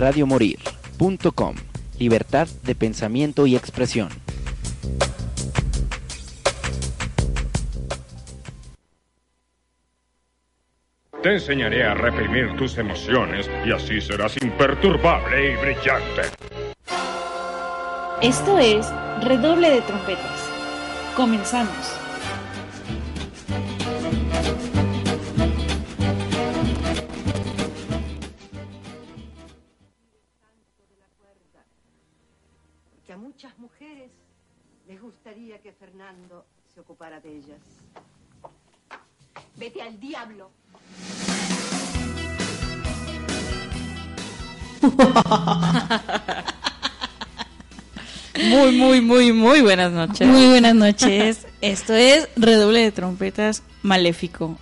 radiomorir.com. Libertad de pensamiento y expresión. Te enseñaré a reprimir tus emociones y así serás imperturbable y brillante. Esto es Redoble de Trompetas. Comenzamos. Muchas mujeres les gustaría que Fernando se ocupara de ellas. Vete al diablo. Muy, muy, muy, muy buenas noches. Muy buenas noches. Esto es Redoble de Trompetas Maléfico.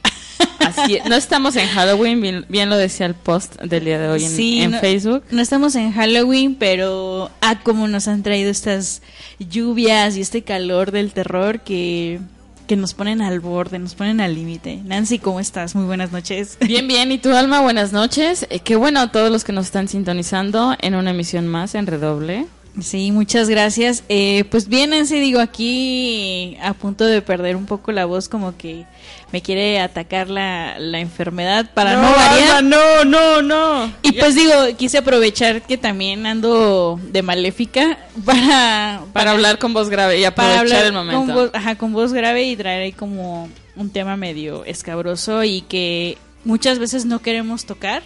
Así. No estamos en Halloween, bien, bien lo decía el post del día de hoy en, Sí, en no- Facebook. No estamos en Halloween, pero ah, como nos han traído estas lluvias y este calor del terror que, que nos ponen al borde, nos ponen al límite. Nancy, ¿cómo estás? Muy buenas noches. Bien, bien. ¿Y tu alma? Buenas noches. Eh, qué bueno a todos los que nos están sintonizando en una emisión más en Redoble. Sí, muchas gracias. Eh, pues bien, Nancy, digo, aquí a punto de perder un poco la voz, como que me quiere atacar la, la enfermedad para no, variar. no, no, no. Y pues digo, quise aprovechar que también ando de maléfica para, Para hablar con voz grave y aprovechar para el momento. Con voz, ajá, con voz grave y traer ahí como un tema medio escabroso y que muchas veces no queremos tocar,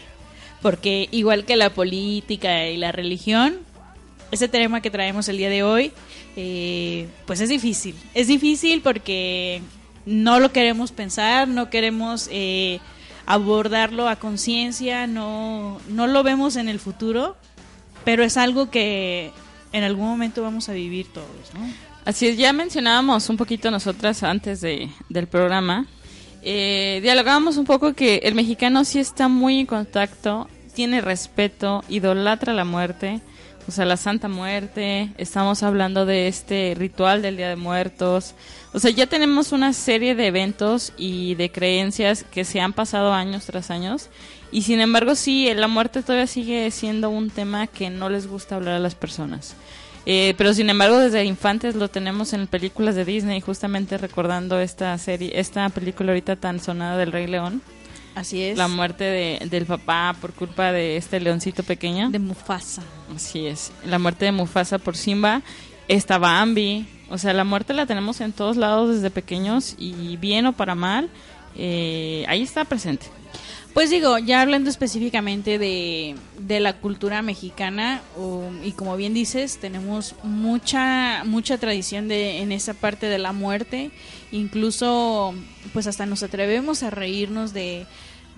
porque igual que la política y la religión, ese tema que traemos el día de hoy, eh, pues es difícil. Es difícil porque no lo queremos pensar, no queremos eh, abordarlo a conciencia, no, no lo vemos en el futuro, pero es algo que en algún momento vamos a vivir todos, ¿no? Así es, ya mencionábamos un poquito nosotras antes de, del programa. Eh, dialogábamos un poco que el mexicano sí está muy en contacto, tiene respeto, idolatra la muerte, o sea, la Santa Muerte. Estamos hablando de este ritual del Día de Muertos. O sea, ya tenemos una serie de eventos y de creencias que se han pasado años tras años. Y sin embargo, sí, la muerte todavía sigue siendo un tema que no les gusta hablar a las personas. Eh, pero sin embargo, desde infantes lo tenemos en películas de Disney, justamente recordando esta serie, esta película ahorita tan sonada del Rey León, Así es. la muerte de, del papá por culpa de este leoncito pequeño. de Mufasa. Así es, la muerte de Mufasa por Simba, esta Bambi, o sea, la muerte la tenemos en todos lados desde pequeños y bien o para mal, eh, ahí está presente. Pues digo, ya hablando específicamente de, de la cultura mexicana, o- y como bien dices, tenemos mucha, mucha tradición de, en esa parte de la muerte, incluso pues hasta nos atrevemos a reírnos de,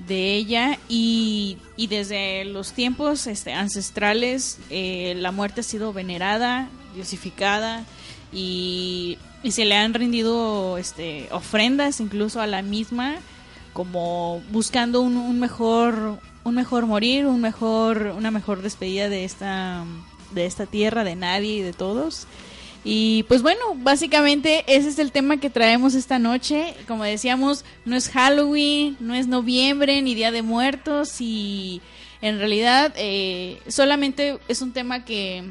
de ella. Y, y desde los tiempos este, ancestrales eh, la muerte ha sido venerada, diosificada y, y se le han rendido este, ofrendas incluso a la misma como buscando un, un mejor un mejor morir, un mejor una mejor despedida de esta de esta tierra, de nadie y de todos. Y pues bueno, básicamente ese es el tema que traemos esta noche. Como decíamos, no es Halloween, no es noviembre ni Día de Muertos y en realidad eh, solamente es un tema que,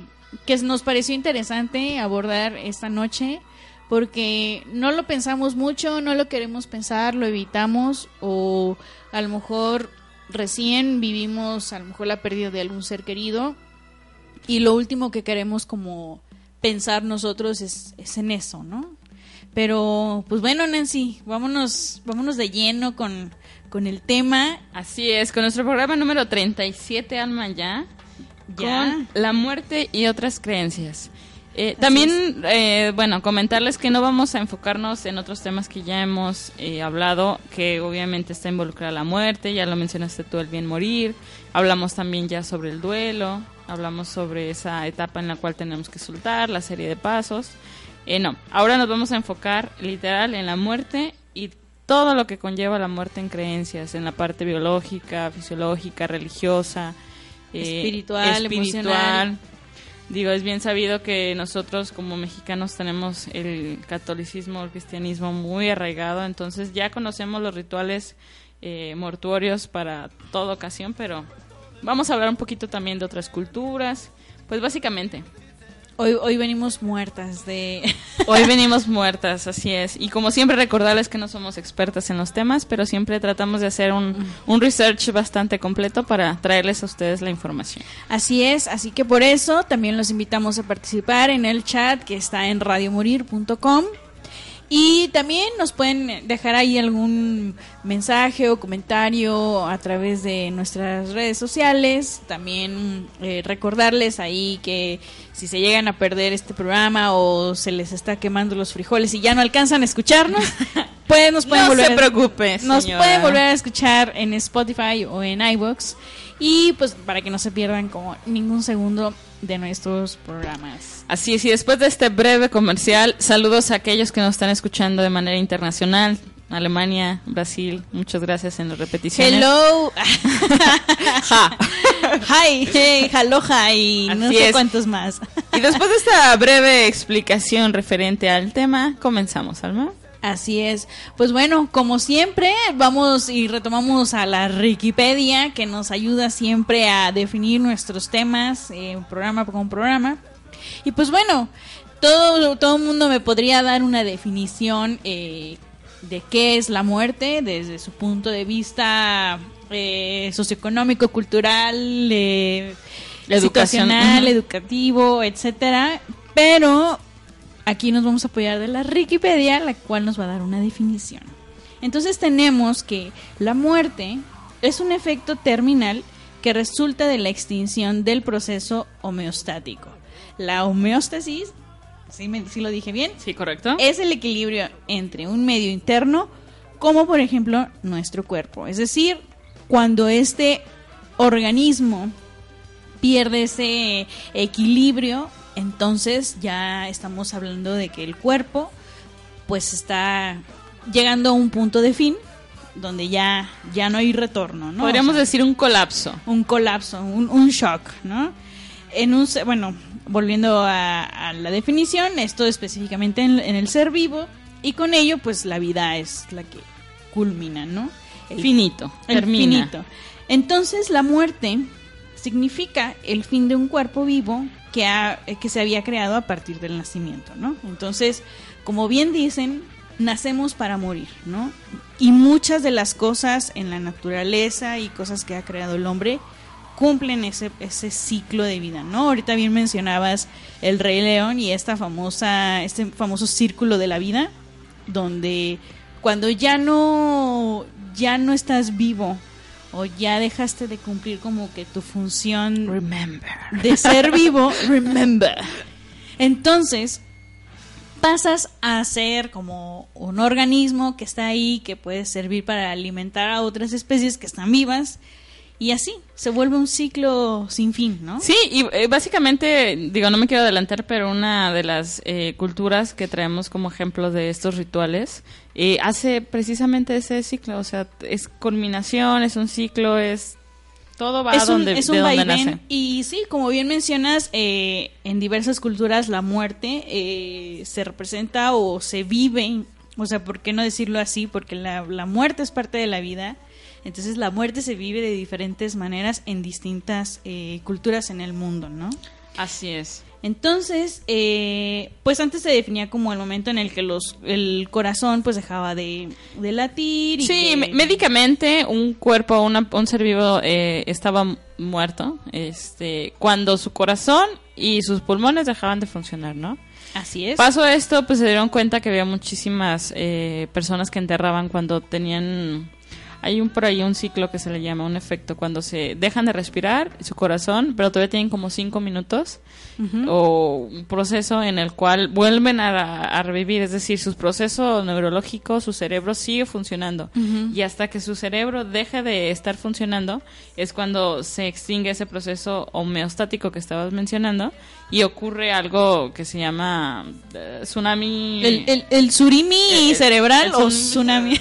que nos pareció interesante abordar esta noche porque no lo pensamos mucho, no lo queremos pensar, lo evitamos o a lo mejor recién vivimos a lo mejor la pérdida de algún ser querido y lo último que queremos como pensar nosotros es, es en eso, ¿no? Pero pues bueno, Nancy, vámonos, vámonos de lleno con, con el tema. Así es, con nuestro programa número 37, Alma ya, Ya. con la muerte y otras creencias. Eh, también, eh, bueno, comentarles que no vamos a enfocarnos en otros temas que ya hemos eh, hablado, que obviamente está involucrada la muerte, ya lo mencionaste tú, el bien morir, hablamos también ya sobre el duelo, hablamos sobre esa etapa en la cual tenemos que soltar, la serie de pasos. Eh, no, ahora nos vamos a enfocar literal en la muerte y todo lo que conlleva la muerte en creencias, en la parte biológica, fisiológica, religiosa, eh, Espiritual, emocional. Digo, es bien sabido que nosotros como mexicanos tenemos el catolicismo, el cristianismo muy arraigado, entonces ya conocemos los rituales eh, mortuorios para toda ocasión, pero Vamos a hablar un poquito también de otras culturas. Pues básicamente, Hoy, hoy venimos muertas de... hoy venimos muertas, así es. Y como siempre recordarles que no somos expertas en los temas, pero siempre tratamos de hacer un, un research bastante completo para traerles a ustedes la información. Así es, así que por eso también los invitamos a participar en el chat que está en radiomorir.com. Y también nos pueden dejar ahí algún mensaje o comentario a través de nuestras redes sociales. También eh, recordarles ahí que si se llegan a perder este programa o se les está quemando los frijoles y ya no alcanzan a escucharnos, pues nos pueden No volver se preocupe, nos pueden volver a escuchar en Spotify o en iVoox y pues para que no se pierdan como ningún segundo de nuestros programas. Así es, y después de este breve comercial, saludos a aquellos que nos están escuchando de manera internacional. Alemania, Brasil, muchas gracias en las repeticiones. Hello. Ja. Hi, hey, aloha y no sé es. cuántos más. Y después de esta breve explicación referente al tema, comenzamos, Alma. Así es. Pues bueno, como siempre, vamos y retomamos a la Wikipedia, que nos ayuda siempre a definir nuestros temas, eh, programa con programa. Y pues bueno, todo todo el mundo me podría dar una definición eh, de qué es la muerte desde su punto de vista eh, socioeconómico, cultural, eh, ujú. educativo, etcétera. Pero aquí nos vamos a apoyar de la Wikipedia, la cual nos va a dar una definición. Entonces tenemos que la muerte es un efecto terminal que resulta de la extinción del proceso homeostático. La homeostasis, ¿sí, me- sí lo dije bien? Sí, correcto. es el equilibrio entre un medio interno, como por ejemplo nuestro cuerpo. Es decir, cuando este organismo pierde ese equilibrio, entonces ya estamos hablando de que el cuerpo pues está llegando a un punto de fin donde ya, ya no hay retorno, ¿no? Podríamos O sea, decir un colapso. un colapso, un, un shock, ¿no? En un, bueno, volviendo a, a la definición, esto específicamente en, en el ser vivo y con ello, pues la vida es la que culmina, ¿no? El Finito, el termina. finito. Entonces, la muerte significa el fin de un cuerpo vivo eh, que se había creado a partir del nacimiento, ¿no? Entonces, como bien dicen, nacemos para morir, ¿no? Y muchas de las cosas en la naturaleza y cosas que ha creado el hombre cumplen ese, ese ciclo de vida, ¿no? Ahorita bien mencionabas el Rey León y esta famosa, este famoso círculo de la vida, donde cuando ya no, ya no estás vivo o ya dejaste de cumplir como que tu función Remember. de ser vivo, remember. Entonces, pasas a ser como un organismo que está ahí, que puede servir para alimentar a otras especies que están vivas. Y así, se vuelve un ciclo sin fin, ¿no? Sí, y eh, básicamente, digo, no me quiero adelantar, pero una de las eh, culturas que traemos como ejemplo de estos rituales eh, hace precisamente ese ciclo, o sea, es culminación, es un ciclo, es todo va es un, donde, es de donde nace. Y sí, como bien mencionas, eh, en diversas culturas la muerte eh, se representa o se vive, o sea, ¿por qué no decirlo así? Porque la, la muerte es parte de la vida. Entonces la muerte se vive de diferentes maneras en distintas eh, culturas en el mundo, ¿no? Así es. Entonces, eh, pues antes se definía como el momento en el que los, el corazón pues dejaba de, de latir. Y Sí, que- médicamente un cuerpo, una- un ser vivo eh, estaba mu- muerto este, cuando su corazón y sus pulmones dejaban de funcionar, ¿no? Así es. Pasó esto, pues se dieron cuenta que había muchísimas eh, personas que enterraban cuando tenían... Hay un por ahí un ciclo que se le llama un efecto, cuando se dejan de respirar su corazón, pero todavía tienen como cinco minutos o un proceso en el cual vuelven a, a revivir, es decir, su proceso neurológico, su cerebro sigue funcionando. Y hasta que su cerebro deje de estar funcionando es cuando se extingue ese proceso homeostático que estabas mencionando y ocurre algo que se llama eh, tsunami. El, el, el surimi El- cerebral o tsunami tsunami.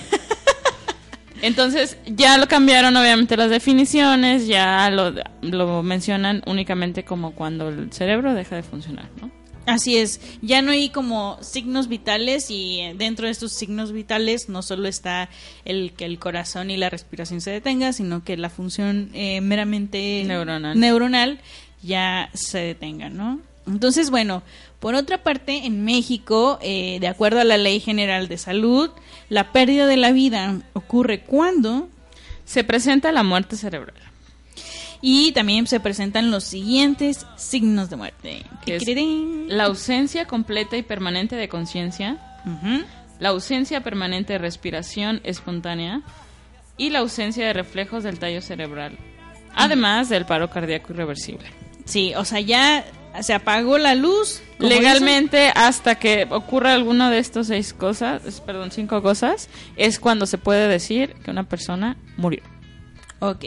Entonces ya lo cambiaron obviamente las definiciones, ya lo, lo mencionan únicamente como cuando el cerebro deja de funcionar, ¿no? Así es, ya no hay como signos vitales y eh, dentro de estos signos vitales no solo está el que el corazón y la respiración se detenga, sino que la función eh, meramente Neuronal. neuronal ya se detenga, ¿no? Entonces, bueno, por otra parte, en México, eh, de acuerdo a la Ley General de Salud, la pérdida de la vida ocurre cuando Se presenta la muerte cerebral. y también se presentan los siguientes signos de muerte. Que es Tiquirirín. La ausencia completa y permanente de conciencia, la ausencia permanente de respiración espontánea y la ausencia de reflejos del tallo cerebral, además del paro cardíaco irreversible. Sí, o sea, ya se apagó la luz. Legalmente, hasta que ocurra alguno de estos seis cosas, perdón, cinco cosas, es cuando se puede decir que una persona murió. Ok.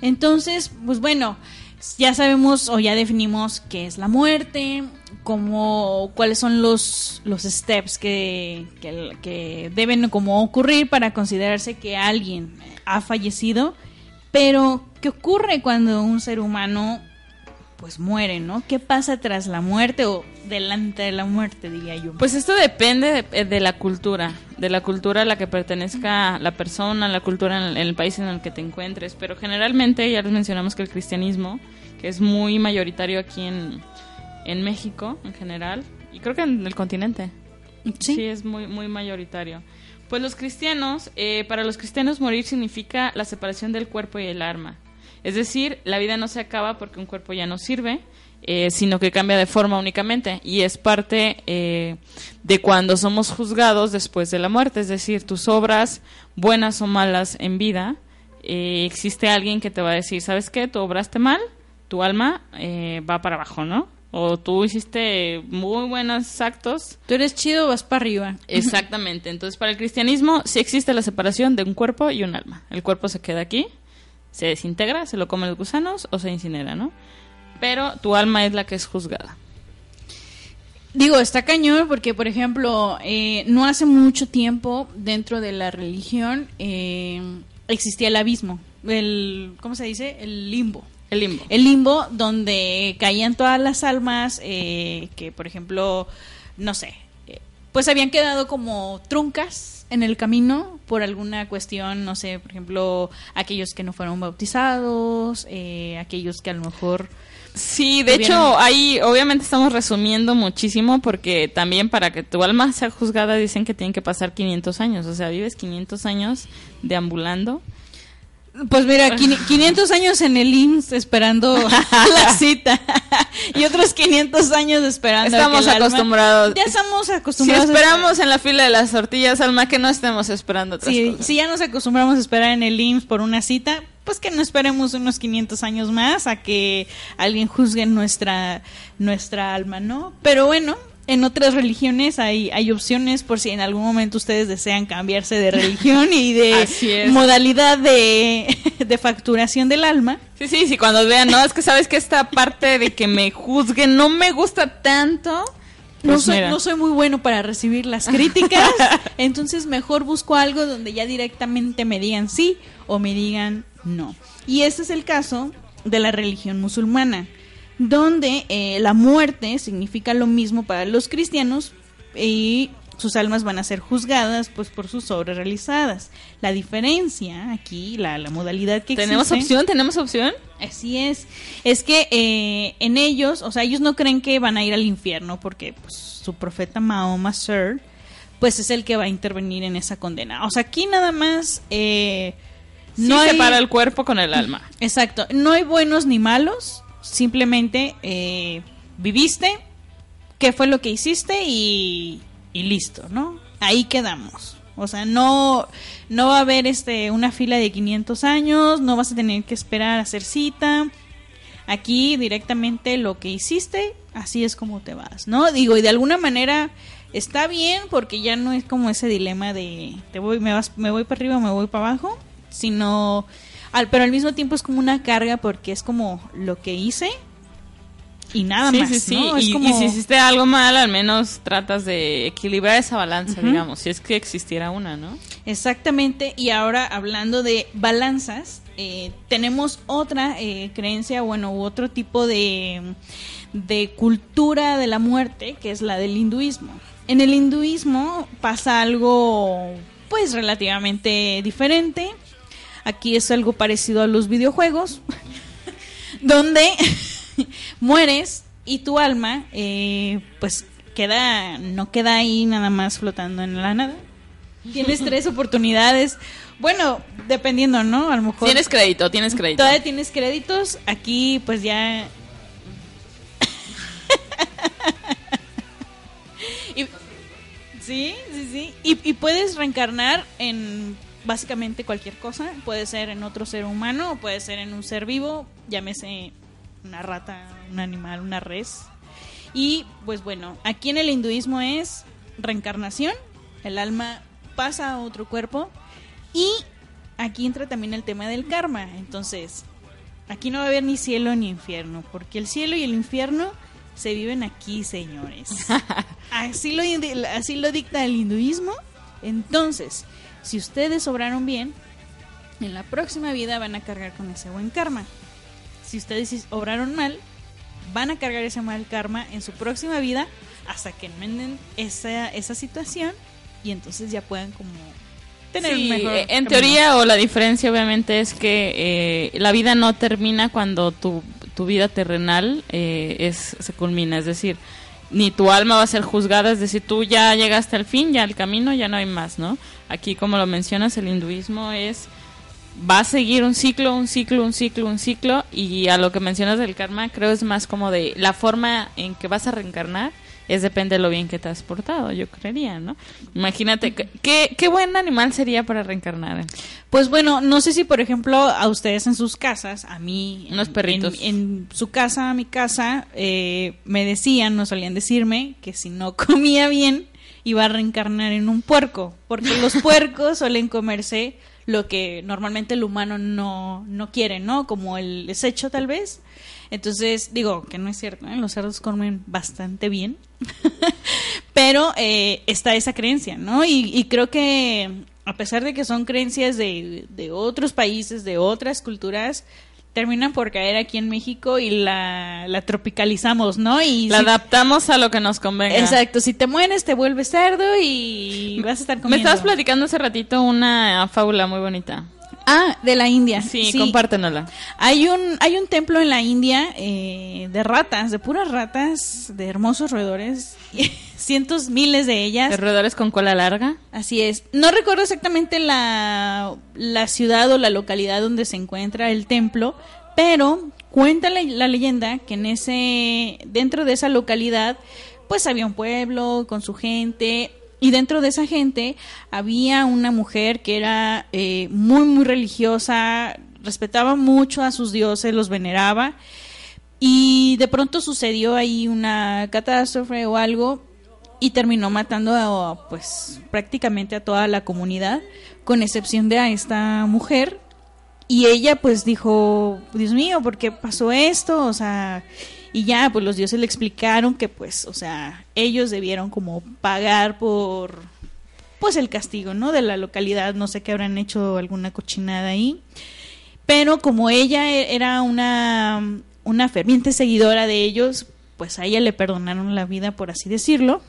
Entonces, pues bueno, ya sabemos o ya definimos qué es la muerte, cómo, cuáles son los, los steps que, que, que deben como ocurrir para considerarse que alguien ha fallecido. Pero, ¿qué ocurre cuando un ser humano pues muere, ¿no? ¿Qué pasa tras la muerte o delante de la muerte, diría yo? Pues esto depende de, de la cultura, de la cultura a la que pertenezca la persona, la cultura en el, en el país en el que te encuentres. Pero generalmente ya les mencionamos que el cristianismo, que es muy mayoritario aquí en, en México en general, y creo que en el continente, sí, es muy, muy mayoritario. Pues los cristianos, eh, para los cristianos morir significa la separación del cuerpo y el alma. Es decir, la vida no se acaba porque un cuerpo ya no sirve, eh, sino que cambia de forma únicamente y es parte eh, de cuando somos juzgados después de la muerte. Es decir, tus obras, buenas o malas en vida, eh, existe alguien que te va a decir, ¿sabes qué? Tú obraste mal, tu alma eh, va para abajo, ¿no? O tú hiciste muy buenos actos, Tú eres chido, vas para arriba. Exactamente. Entonces, para el cristianismo sí existe la separación de un cuerpo y un alma. El cuerpo se queda aquí, se desintegra, se lo comen los gusanos o se incinera, ¿no? Pero tu alma es la que es juzgada. Digo, está cañón porque, por ejemplo, eh, no hace mucho tiempo dentro de la religión eh, existía el abismo, el, ¿cómo se dice? El limbo. El limbo. El limbo donde caían todas las almas eh, que, por ejemplo, no sé, eh, pues habían quedado como truncas en el camino por alguna cuestión, no sé, por ejemplo, aquellos que no fueron bautizados, eh, aquellos que a lo mejor... Sí, de Tuvieron- hecho, ahí obviamente estamos resumiendo muchísimo porque también para que tu alma sea juzgada dicen que tienen que pasar 500 años. O sea, vives 500 años deambulando. Pues mira, quini- 500 años en el IMSS esperando la cita y otros 500 años esperando. Estamos alma- acostumbrados. Ya estamos Si acostumbrados. a esperamos en la fila de las tortillas, alma, que no estemos esperando otras Si, cosas. si ya nos acostumbramos a esperar en el IMSS por una cita, pues que no esperemos unos 500 años más a que alguien juzgue nuestra, nuestra alma, ¿no? Pero bueno, en otras religiones hay, hay opciones por si en algún momento ustedes desean cambiarse de religión y de modalidad de, de facturación del alma. Sí, sí, sí, cuando vean, no, es que sabes que esta parte de que me juzguen no me gusta tanto. No Pues soy, no soy muy bueno para recibir las críticas, entonces mejor busco algo donde ya directamente me digan sí o me digan no. Y este es el caso de la religión musulmana, donde eh, la muerte significa lo mismo para los cristianos y sus almas van a ser juzgadas pues por sus obras realizadas. La diferencia aquí, la, la modalidad que ¿Tenemos existe- opción? ¿Tenemos opción? Así es. Es que eh, en ellos, o sea, ellos no creen que van a ir al infierno porque pues, su profeta Mahoma, Sir, pues es el que va a intervenir en esa condena. O sea, aquí nada más eh, No hay... separa el cuerpo con el alma. Exacto. No hay buenos ni malos. Simplemente eh, viviste, qué fue lo que hiciste y, listo, ¿no? Ahí quedamos. O sea, no, no va a haber este, una fila de 500 años, no vas a tener que esperar a hacer cita. Aquí directamente lo que hiciste, así es como te vas, ¿no? Digo, y de alguna manera está bien porque ya no es como ese dilema de te voy, me vas, me voy para arriba, me voy para abajo, sino al, pero al mismo tiempo es como una carga porque es como lo que hice y nada sí, más, sí, sí. ¿no? Es Y, como- y si hiciste algo mal, al menos tratas de equilibrar esa balanza, digamos, si es que existiera una, ¿no? Exactamente, y ahora hablando de balanzas, eh, tenemos otra eh, creencia, bueno, u otro tipo de, de cultura de la muerte, que es la del hinduismo. En el hinduismo pasa algo pues relativamente diferente. Aquí es algo parecido a los videojuegos, donde mueres y tu alma eh, pues queda, no queda ahí nada más flotando en la nada. Tienes tres oportunidades. Bueno, dependiendo, ¿no? A lo mejor. Tienes crédito, tienes crédito. Todavía tienes créditos. Aquí, pues ya. Y- sí, sí, sí. Y, y puedes reencarnar en básicamente cualquier cosa. Puede ser en otro ser humano o puede ser en un ser vivo. Llámese una rata, un animal, una res. Y pues bueno, aquí en el hinduismo es reencarnación. El alma pasa a otro cuerpo. Y aquí entra también el tema del karma. Entonces, aquí no va a haber ni cielo ni infierno, porque el cielo y el infierno se viven aquí, señores. Así lo, así lo dicta el hinduismo. Entonces, si ustedes obraron bien, en la próxima vida van a cargar con ese buen karma. Si ustedes obraron mal, van a cargar ese mal karma en su próxima vida hasta que enmenden esa, esa situación y entonces ya puedan como tener Sí, un mejor en camino. teoría o la diferencia obviamente es que eh, la vida no termina cuando tu, tu vida terrenal eh, es se culmina, es decir, ni tu alma va a ser juzgada, es decir, tú ya llegaste al fin, ya al camino, ya no hay más, ¿no? Aquí como lo mencionas, el hinduismo es va a seguir un ciclo, un ciclo, un ciclo, un ciclo y a lo que mencionas del karma creo es más como de la forma en que vas a reencarnar es depende de lo bien que te has portado, yo creería, ¿no? Imagínate, ¿qué- ¿qué, buen animal sería para reencarnar? Pues bueno, no sé si por ejemplo a ustedes en sus casas, a mí, Unos en- perritos. En, en su casa, mi casa, eh, me decían, no solían decirme que si no comía bien iba a reencarnar en un puerco, porque los puercos suelen comerse lo que normalmente el humano no, no quiere, ¿no? Como el desecho tal vez. Entonces, digo que no es cierto, ¿eh? los cerdos comen bastante bien, pero eh, está esa creencia, ¿no? Y, y creo que a pesar de que son creencias de, de otros países, de otras culturas, terminan por caer aquí en México y la, la tropicalizamos, ¿no? Y La si- adaptamos a lo que nos convenga. Exacto, si te mueres te vuelves cerdo y vas a estar Me comiendo. estabas platicando hace ratito una fábula muy bonita. Ah, de la India. Sí, compártenosla. Hay un, hay un templo en la India eh, de ratas, de puras ratas, de hermosos roedores, cientos, miles de ellas. ¿De roedores con cola larga? Así es. No recuerdo exactamente la, la ciudad o la localidad donde se encuentra el templo, pero cuenta la, la leyenda que en ese, dentro de esa localidad, pues había un pueblo con su gente y dentro de esa gente había una mujer que era eh, muy muy religiosa, respetaba mucho a sus dioses, los veneraba y de pronto sucedió ahí una catástrofe o algo y terminó matando a, pues prácticamente a toda la comunidad con excepción de a esta mujer y ella pues dijo Dios mío ¿por qué pasó esto? o sea y ya pues los dioses le explicaron que pues o sea ellos debieron como pagar por pues el castigo no de la localidad. No sé qué habrán hecho alguna cochinada ahí. Pero como ella e- era una, una ferviente seguidora de ellos, pues a ella le perdonaron la vida, por así decirlo.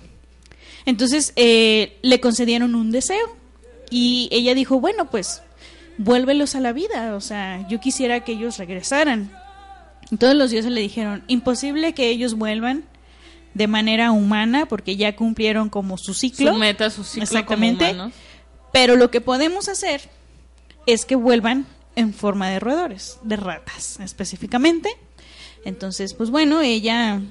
Entonces eh, le concedieron un deseo. Y ella dijo, bueno, pues vuélvelos a la vida, o sea, yo quisiera que ellos regresaran. Todos los dioses le dijeron, imposible que ellos vuelvan de manera humana porque ya cumplieron como su ciclo. Su meta, su ciclo Exactamente. como. Pero lo que podemos hacer es que vuelvan en forma de roedores, de ratas específicamente. Entonces, pues bueno, ella,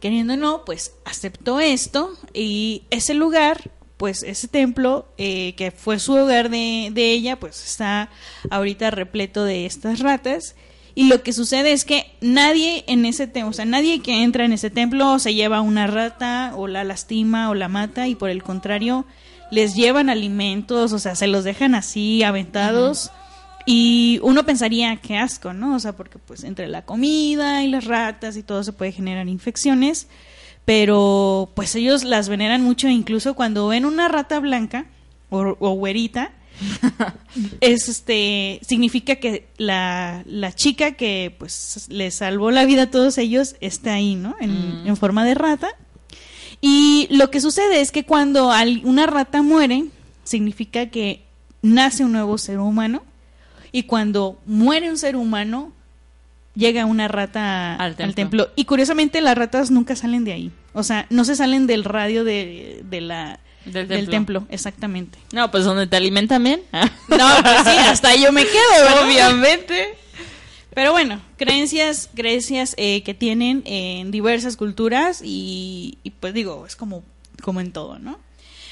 queriendo o no, pues aceptó esto y ese lugar, pues ese templo eh, que fue su hogar de, de ella, pues está ahorita repleto de estas ratas. Y lo que sucede es que nadie en ese templo, o sea, nadie que entra en ese templo se lleva una rata o la lastima o la mata y por el contrario les llevan alimentos, o sea, se los dejan así aventados. Y uno pensaría, qué asco, ¿no? O sea, porque pues entre la comida y las ratas y todo se puede generar infecciones, pero pues ellos las veneran mucho, incluso cuando ven una rata blanca o, o güerita, es este significa que la, la chica que pues le salvó la vida a todos ellos está ahí, ¿no? En, Mm. en forma de rata. Y lo que sucede es que cuando al- una rata muere, significa que nace un nuevo ser humano. Y cuando muere un ser humano, llega una rata Al al templo. templo. Y curiosamente las ratas nunca salen de ahí. O sea, no se salen del radio de, de la, Del del templo. templo, exactamente. No, pues donde te alimentan bien. No, pues sí, hasta ahí yo me quedo, ¿verdad? Obviamente. Pero bueno, creencias, creencias eh, que tienen en diversas culturas y, y pues digo, es como, como en todo, ¿no?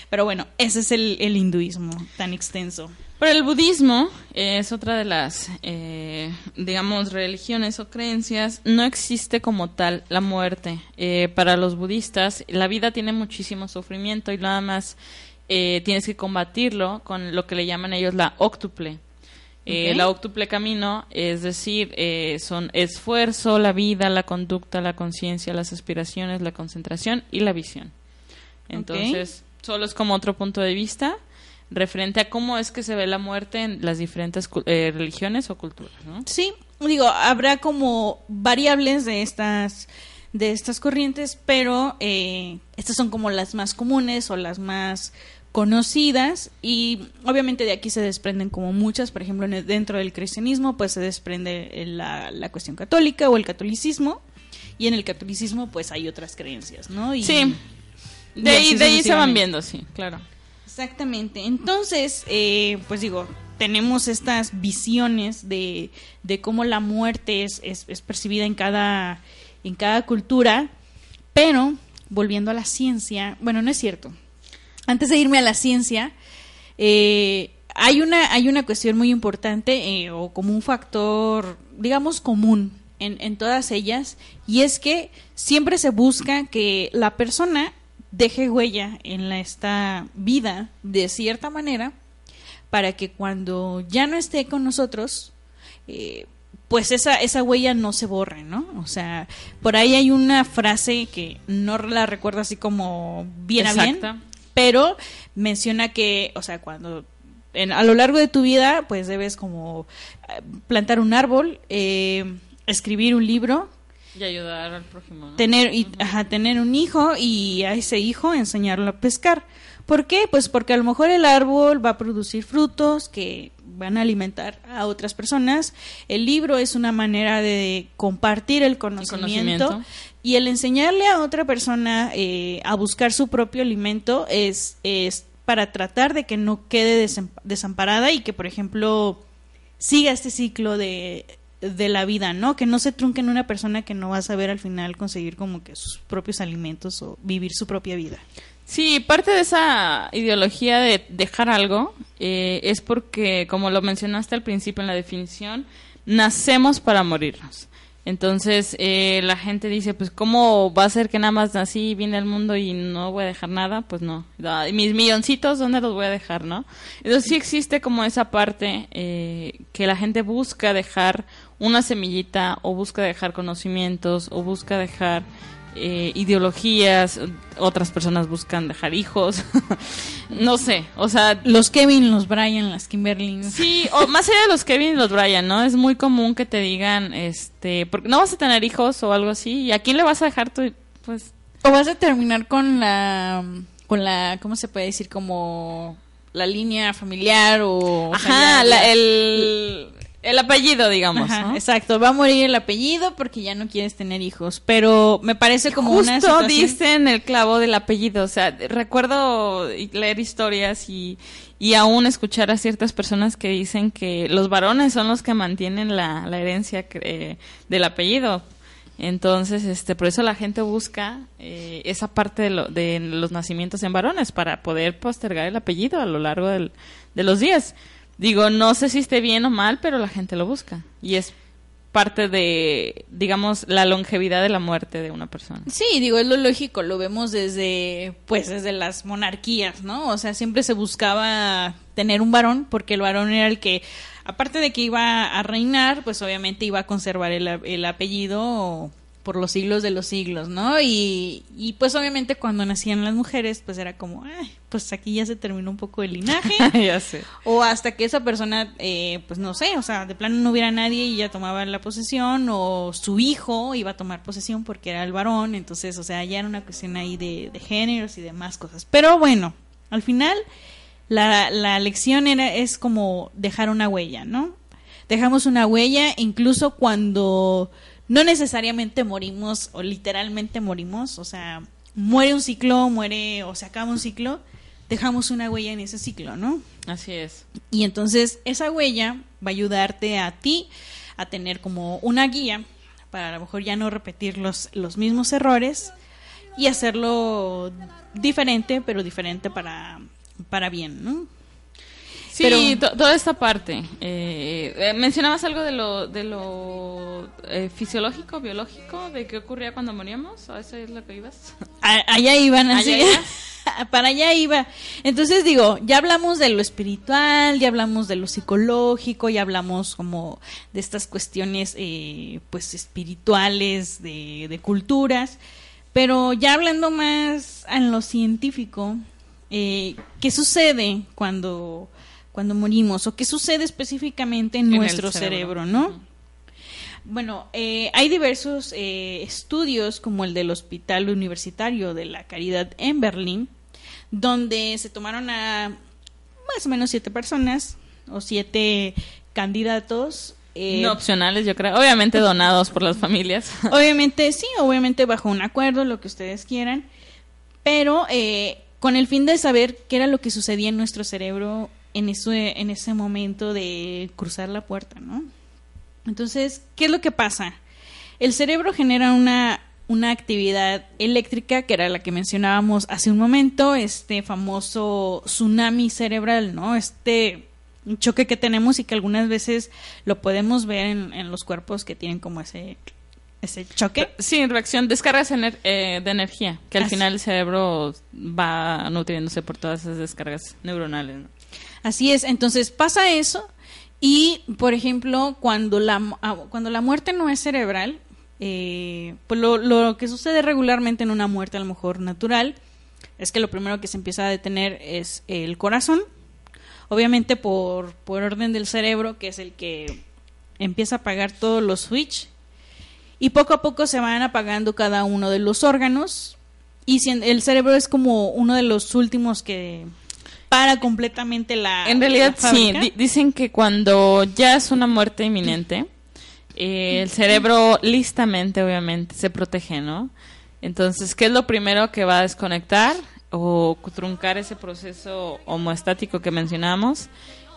Pero bueno, ese es el, el hinduismo tan extenso. Pero el budismo es otra de las, eh, digamos, religiones o creencias. No existe como tal la muerte. Eh, para los budistas, la vida tiene muchísimo sufrimiento y nada más eh, tienes que combatirlo con lo que le llaman ellos la octuple. Eh, Ok. La octuple camino, es decir, eh, son esfuerzo, la vida, la conducta, la conciencia, las aspiraciones, la concentración y la visión. Entonces, solo es como otro punto de vista referente a cómo es que se ve la muerte en las diferentes eh, religiones o culturas, ¿no? Sí, digo, habrá como variables de estas de estas corrientes, pero eh, estas son como las más comunes o las más conocidas y obviamente de aquí se desprenden como muchas, por ejemplo, dentro del cristianismo pues se desprende la, la cuestión católica o el catolicismo y en el catolicismo pues hay otras creencias, ¿no? Y, Sí. y De ahí, de ahí se van viendo, sí, claro. Exactamente. Entonces, eh, pues digo, tenemos estas visiones de, de cómo la muerte es, es, percibida en cada, en cada cultura, pero volviendo a la ciencia, bueno, no es cierto. Antes de irme a la ciencia, eh, hay, una, hay una cuestión muy importante eh, o como un factor, digamos, común en, en todas ellas, y es que siempre se busca que la persona deje huella en la, esta vida de cierta manera para que cuando ya no esté con nosotros, eh, pues esa, esa huella no se borre, ¿no? O sea, por ahí hay una frase que no la recuerdo así como bien a bien, pero menciona que, o sea, cuando en- a lo largo de tu vida, pues debes como eh, plantar un árbol, eh, escribir un libro, Y ayudar al prójimo, ¿no? tener y, ajá, tener un hijo y a ese hijo enseñarlo a pescar. ¿Por qué? Pues porque a lo mejor el árbol va a producir frutos que van a alimentar a otras personas. El libro es una manera de compartir el conocimiento, conocimiento. y el enseñarle a otra persona eh, a buscar su propio alimento es, es para tratar de que no quede desamparada y que, por ejemplo, siga este ciclo de, de la vida, ¿no? Que no se trunque en una persona que no va a saber al final conseguir como que sus propios alimentos o vivir su propia vida. Sí, parte de esa ideología de dejar algo eh, es porque, como lo mencionaste al principio en la definición, nacemos para morirnos. Entonces, eh, la gente dice, pues, ¿cómo va a ser que nada más nací, vine al mundo y no voy a dejar nada? Pues no. Ah, ¿y Mis milloncitos, ¿dónde los voy a dejar, no? Entonces, sí existe como esa parte eh, que la gente busca dejar una semillita o busca dejar conocimientos o busca dejar eh, ideologías, otras personas buscan dejar hijos, no sé, o sea, Los Kevin, los Brian, las Kimberly. sí, o más allá de los Kevin y los Brian, ¿no? Es muy común que te digan, este, porque no vas a tener hijos o algo así, ¿y a quién le vas a dejar tu, pues, O vas a terminar con la, con la, ¿cómo se puede decir? Como la línea familiar o... ajá, la- el, el apellido, digamos, Ajá, ¿no? Exacto, va a morir el apellido porque ya no quieres tener hijos, pero me parece como una Justo situación... diste en el clavo del apellido. O sea, recuerdo leer historias y, y aún escuchar a ciertas personas que dicen que los varones son los que mantienen la, la herencia eh, del apellido. Entonces, este, por eso la gente busca eh, esa parte de, lo- de los nacimientos en varones para poder postergar el apellido a lo largo del- de los días. Digo, no sé si esté bien o mal, pero la gente lo busca y es parte de, digamos, la longevidad de la muerte de una persona. Sí, digo, es lo lógico, lo vemos desde, pues, desde las monarquías, ¿no? O sea, siempre se buscaba tener un varón, porque el varón era el que, aparte de que iba a reinar, pues obviamente iba a conservar el, el apellido por los siglos de los siglos, ¿no? Y, y pues obviamente cuando nacían las mujeres, pues era como, ay, pues aquí ya se terminó un poco el linaje. ya sé. O hasta que esa persona, eh, pues no sé, o sea, de plano no hubiera nadie y ya tomaba la posesión, o su hijo iba a tomar posesión porque era el varón, entonces, o sea, ya era una cuestión ahí de, de géneros y demás cosas. Pero bueno, al final la, la lección era, es como dejar una huella, ¿no? Dejamos una huella incluso cuando no necesariamente morimos o literalmente morimos, o sea, muere un ciclo, muere o se acaba un ciclo, dejamos una huella en ese ciclo, ¿no? Así es. Y entonces esa huella va a ayudarte a ti a tener como una guía para a lo mejor ya no repetir los, los mismos errores y hacerlo diferente, pero diferente para, para bien, ¿no? Sí, Pero- toda esta parte. Eh, eh, mencionabas algo de lo, de lo eh, fisiológico, biológico, de qué ocurría cuando moríamos. ¿A eso es lo que ibas? A- allá iban así. Allá Para allá iba. Entonces digo, ya hablamos de lo espiritual, ya hablamos de lo psicológico, ya hablamos como de estas cuestiones eh, pues espirituales, de, de culturas, pero ya hablando más en lo científico, eh, ¿qué sucede cuando, cuando morimos? ¿O qué sucede específicamente en, nuestro cerebro. cerebro, no? Bueno, eh, hay diversos eh, estudios, como el del Hospital Universitario de la Caridad en Berlín, donde se tomaron a más o menos siete personas o siete candidatos. eh, no opcionales, yo creo. Obviamente donados por las familias. Obviamente, sí, obviamente bajo un acuerdo, lo que ustedes quieran, pero eh, con el fin de saber qué era lo que sucedía en nuestro cerebro en ese, en ese momento de cruzar la puerta, ¿no? Entonces, ¿qué es lo que pasa? El cerebro genera una, una actividad eléctrica, que era la que mencionábamos hace un momento, este famoso tsunami cerebral, ¿no? Este choque que tenemos y que algunas veces lo podemos ver en, en los cuerpos que tienen como ese, ese choque. Sí, reacción, descargas ener- eh, de energía, que al Así. final el cerebro va nutriéndose por todas esas descargas neuronales. ¿no? Así es, entonces pasa eso y, por ejemplo, cuando la, ah, cuando la muerte no es cerebral, eh, pues lo, lo que sucede regularmente en una muerte a lo mejor natural es que lo primero que se empieza a detener es el corazón, obviamente por, por orden del cerebro, que es el que empieza a apagar todos los switch y poco a poco se van apagando cada uno de los órganos y si el cerebro es como uno de los últimos que para completamente la En realidad, la sí, dicen que cuando ya es una muerte inminente, eh, el cerebro listamente, obviamente, se protege, ¿no? Entonces, ¿qué es lo primero que va a desconectar o truncar ese proceso homoestático que mencionamos?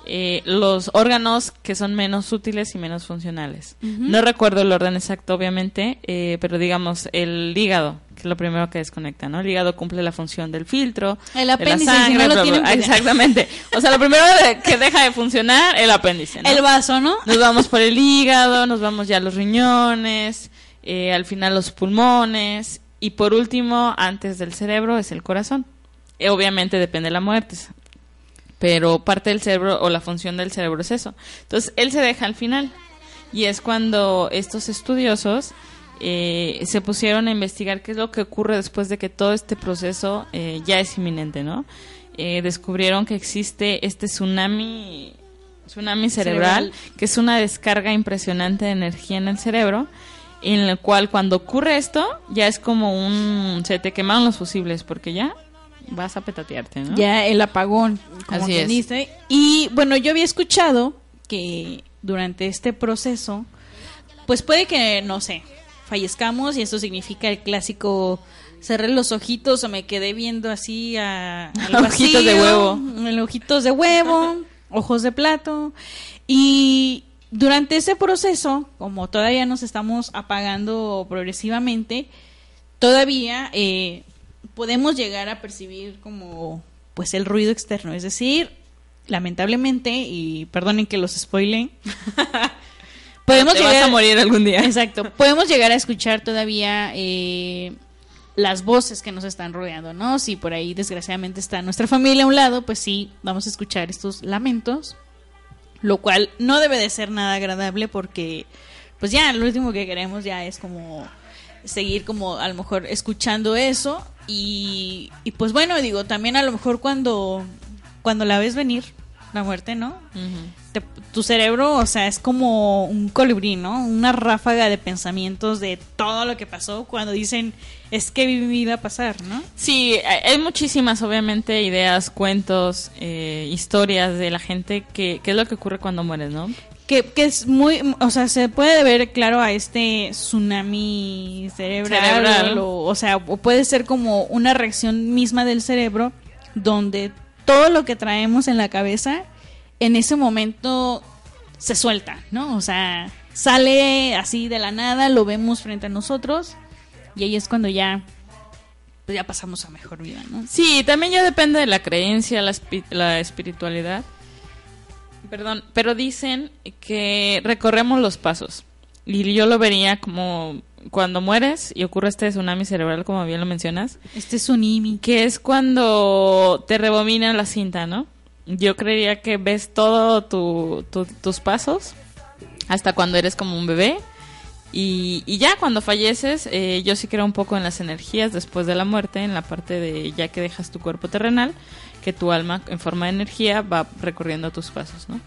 Eh, los órganos que son menos útiles y menos funcionales. No recuerdo el orden exacto, obviamente, eh, pero digamos el hígado, que es lo primero que desconecta, ¿no? El hígado cumple la función del filtro, El de la apéndice, si no lo tienen, exactamente. O sea, lo primero de- que deja de funcionar el apéndice, ¿no? el vaso, ¿no? Nos vamos por el hígado, nos vamos ya a los riñones, eh, al final los pulmones y por último, antes del cerebro, es el corazón. Eh, obviamente depende de la muerte, pero parte del cerebro o la función del cerebro es eso. Entonces, él se deja al final y es cuando estos estudiosos eh, se pusieron a investigar qué es lo que ocurre después de que todo este proceso eh, ya es inminente, ¿no? Eh, descubrieron que existe este tsunami tsunami cerebral, Cerebral. que es una descarga impresionante de energía en el cerebro, en el cual cuando ocurre esto, ya es como un... se te quemaron los fusibles, porque ya vas a petatearte, ¿no? Ya el apagón, como Así es. dice. Y bueno, yo había escuchado que durante este proceso, pues puede que, no sé, fallezcamos y eso significa el clásico cerré los ojitos o me quedé viendo así a, al Ojitos de huevo. ojitos de huevo, ojos de plato. Y durante ese proceso, como todavía nos estamos apagando progresivamente, todavía eh, podemos llegar a percibir como pues el ruido externo, es decir, lamentablemente y perdonen que los spoilen, podemos Te llegar vas a morir algún día. Exacto, podemos llegar a escuchar todavía eh, las voces que nos están rodeando, ¿no? Si por ahí desgraciadamente está nuestra familia a un lado, pues sí, vamos a escuchar estos lamentos, lo cual no debe de ser nada agradable porque pues ya lo último que queremos ya es como seguir como a lo mejor escuchando eso y, y pues bueno, digo, también a lo mejor cuando, cuando la ves venir, la muerte, ¿no? Te- tu cerebro, o sea, es como un colibrí, ¿no? Una ráfaga de pensamientos de todo lo que pasó cuando dicen, es que mi vida a pasar, ¿no? Sí, hay muchísimas, obviamente, ideas, cuentos, eh, historias de la gente que, que es lo que ocurre cuando mueres, ¿no? Que, que es muy, o sea, se puede ver claro a este tsunami cerebral, Cerebral. O, o sea, puede ser como una reacción misma del cerebro donde todo lo que traemos en la cabeza en ese momento se suelta, ¿no? O sea, sale así de la nada, lo vemos frente a nosotros y ahí es cuando ya pues ya pasamos a mejor vida, ¿no? Sí, también ya depende de la creencia, la, espi- la espiritualidad. Perdón, pero dicen que recorremos los pasos. Y yo lo vería como cuando mueres y ocurre este tsunami cerebral, como bien lo mencionas, Este tsunami. que es cuando te rebobina la cinta, ¿no? Yo creería que ves todo tu- tu- tus pasos hasta cuando eres como un bebé. Y, y ya cuando falleces, eh, yo sí creo un poco en las energías después de la muerte, en la parte de ya que dejas tu cuerpo terrenal, que tu alma en forma de energía va recorriendo tus pasos, ¿no?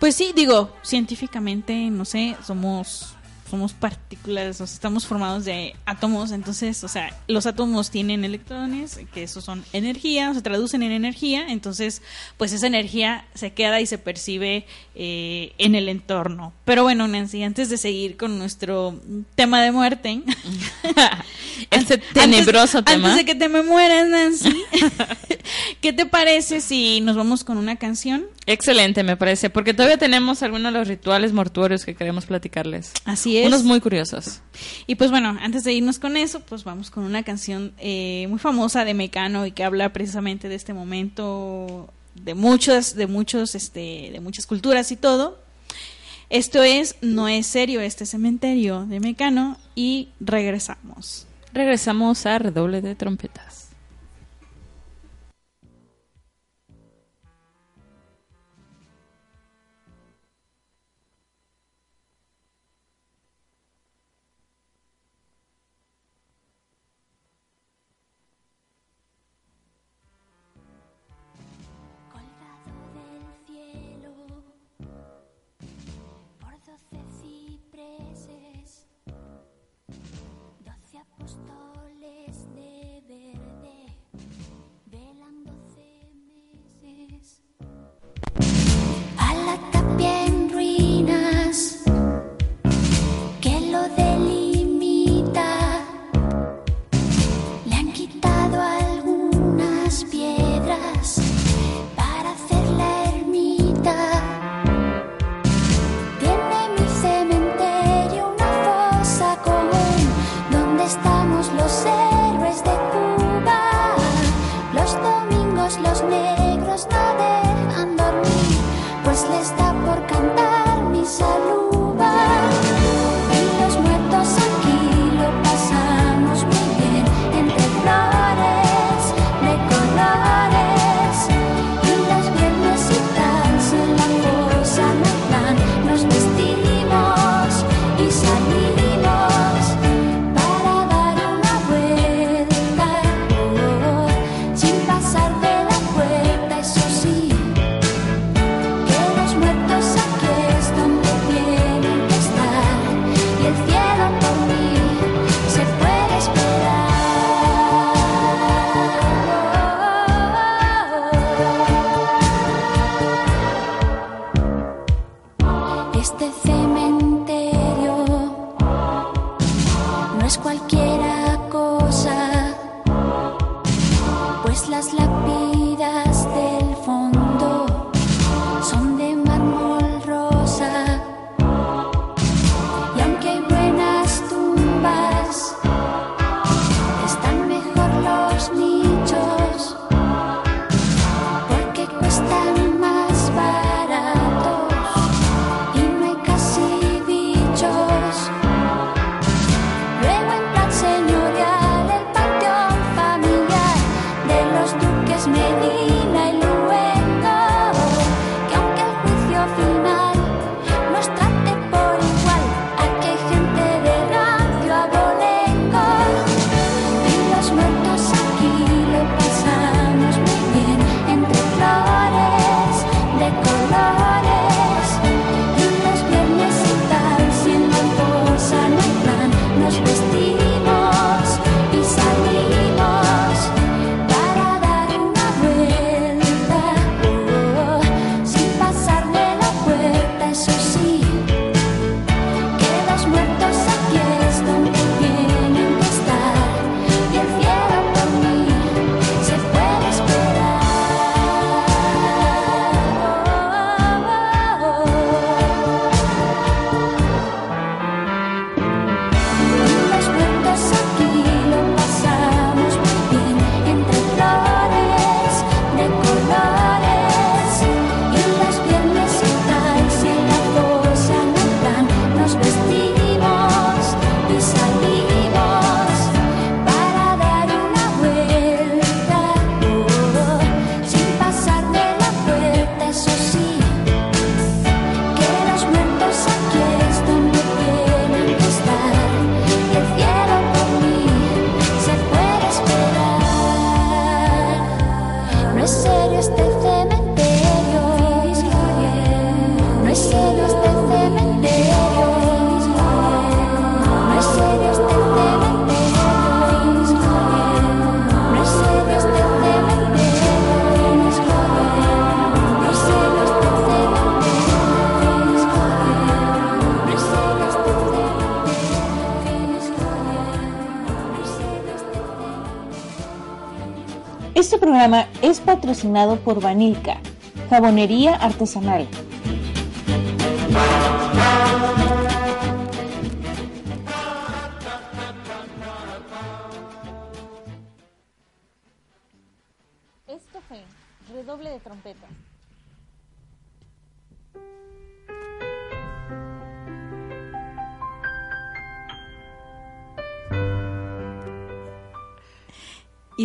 Pues sí, digo, científicamente, no sé, somos somos partículas, o sea, estamos formados de átomos, entonces, o sea, los átomos tienen electrones, que esos son energía, se traducen en energía, entonces, pues esa energía se queda y se percibe eh, en el entorno. Pero bueno, Nancy, antes de seguir con nuestro tema de muerte, Este antes- tenebroso antes, tema. Antes de que te me mueras, Nancy, ¿qué te parece si nos vamos con una canción? Excelente, me parece, porque todavía tenemos algunos de los rituales mortuorios que queremos platicarles. Así es. Unos muy curiosos. Y pues bueno, antes de irnos con eso, pues vamos con una canción eh, muy famosa de Mecano y que habla precisamente de este momento de muchos, de muchos, este, de muchas culturas y todo. Esto es No es serio este cementerio de Mecano y regresamos. Regresamos a redoble de trompetas. Medina Este programa es patrocinado por Vanilka, jabonería artesanal.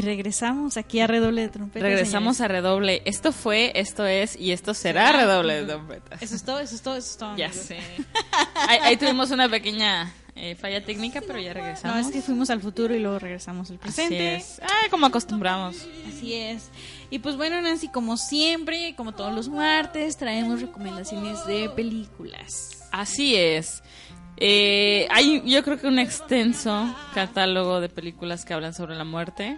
Regresamos aquí a redoble de trompetas. Regresamos señores. a redoble. Esto fue, esto es y esto será redoble de trompetas. Eso es todo, eso es todo, eso es todo. Ya sé. ahí, ahí tuvimos una pequeña eh, falla técnica, pero ya regresamos. No, es que fuimos al futuro y luego regresamos al Así presente. es. Ay, como acostumbramos. Así es. Y pues bueno, Nancy, como siempre, como todos los martes, traemos recomendaciones de películas. Así es. Eh, hay yo creo que un extenso catálogo de películas que hablan sobre la muerte.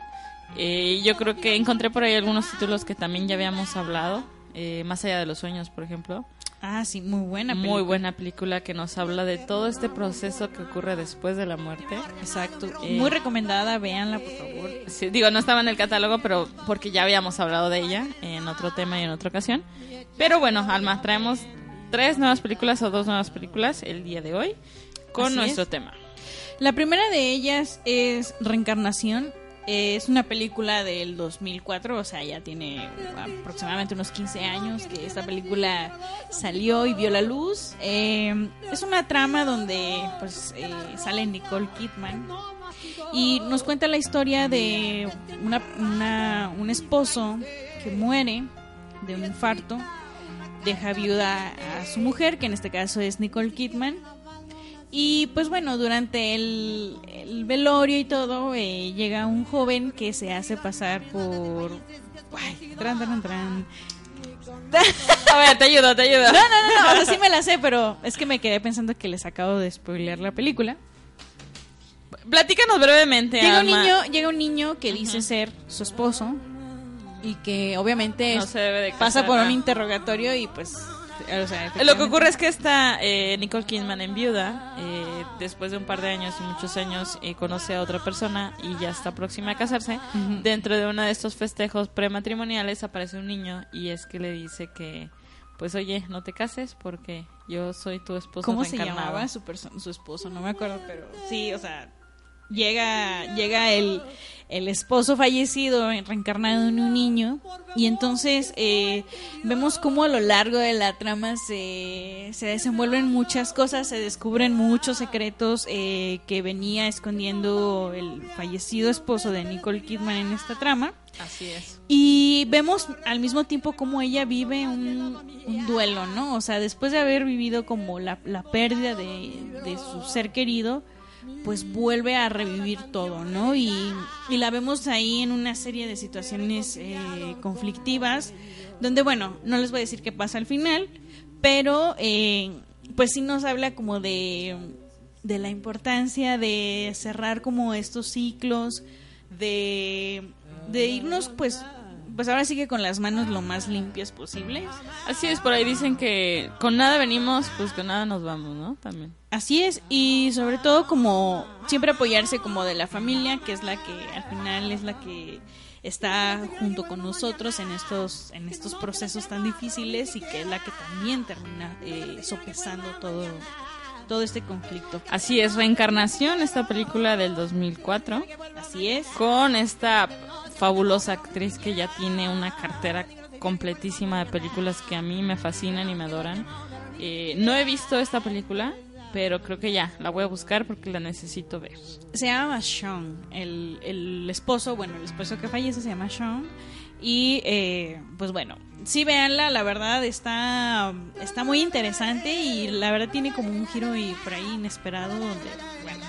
Eh, yo creo que encontré por ahí algunos títulos que también ya habíamos hablado. eh, Más allá de los sueños, por ejemplo. Ah, sí, muy buena película. Muy buena película que nos habla de todo este proceso que ocurre después de la muerte. Exacto. Eh, Muy recomendada, véanla, por favor. Sí, digo, no estaba en el catálogo, pero porque ya habíamos hablado de ella en otro tema y en otra ocasión. Pero bueno, Alma, traemos tres nuevas películas o dos nuevas películas el día de hoy con Así nuestro es. tema. La primera de ellas es Reencarnación. Es una película del 2004, o sea, ya tiene aproximadamente unos 15 años que esta película salió y vio la luz. Eh, es una trama donde pues eh, sale Nicole Kidman y nos cuenta la historia de una, una- un esposo que muere de un infarto, deja viuda a su mujer, que en este caso es Nicole Kidman. Y pues bueno, durante el, el velorio y todo, eh, llega un joven que se hace pasar por... Ay, tran, tran, tran. A ver, te ayudo, te ayudo. No, no, no, no, o sea, sí me la sé, pero es que me quedé pensando que les acabo de spoilear la película. Platícanos brevemente, Llega un niño, llega un niño que dice ser su esposo y que obviamente No se debe de pasa casar, por un ah. interrogatorio y pues... o sea, Lo que ocurre es que esta eh, Nicole Kidman en viuda, eh, después de un par de años y muchos años, eh, conoce a otra persona y ya está próxima a casarse. Dentro de uno de estos festejos prematrimoniales aparece un niño y es que le dice que, pues oye, no te cases porque yo soy tu esposo ¿Cómo se reencarnado". llamaba su, su esposo? No me acuerdo, pero sí, o sea, llega, llega el, el esposo fallecido reencarnado en un niño y entonces eh, vemos cómo a lo largo de la trama se, se desenvuelven muchas cosas, se descubren muchos secretos eh, que venía escondiendo el fallecido esposo de Nicole Kidman en esta trama. Así es. Y vemos al mismo tiempo cómo ella vive un, un duelo, ¿no? O sea, después de haber vivido como la, la pérdida de, de su ser querido, pues vuelve a revivir todo, ¿no? Y, y la vemos ahí en una serie de situaciones eh, conflictivas, donde, bueno, no les voy a decir qué pasa al final, pero eh, pues sí nos habla como de, de la importancia de cerrar como estos ciclos, de, de irnos pues pues ahora sí que con las manos lo más limpias posibles. Así es, por ahí dicen que con nada venimos, pues con nada nos vamos, ¿no? También. Así es, y sobre todo como siempre apoyarse como de la familia, que es la que al final es la que está junto con nosotros en estos en estos procesos tan difíciles y que es la que también termina eh, sopesando todo todo este conflicto. Así es, Reencarnación, esta película del 2004. Así es. Con esta fabulosa actriz que ya tiene una cartera completísima de películas que a mí me fascinan y me adoran. Eh, no he visto esta película, pero creo que ya la voy a buscar porque la necesito ver. Se llama Sean, el, el esposo, bueno, el esposo que fallece se llama Sean. Y eh, pues bueno, sí véanla, la verdad está, está muy interesante y la verdad tiene como un giro y por ahí inesperado donde, bueno,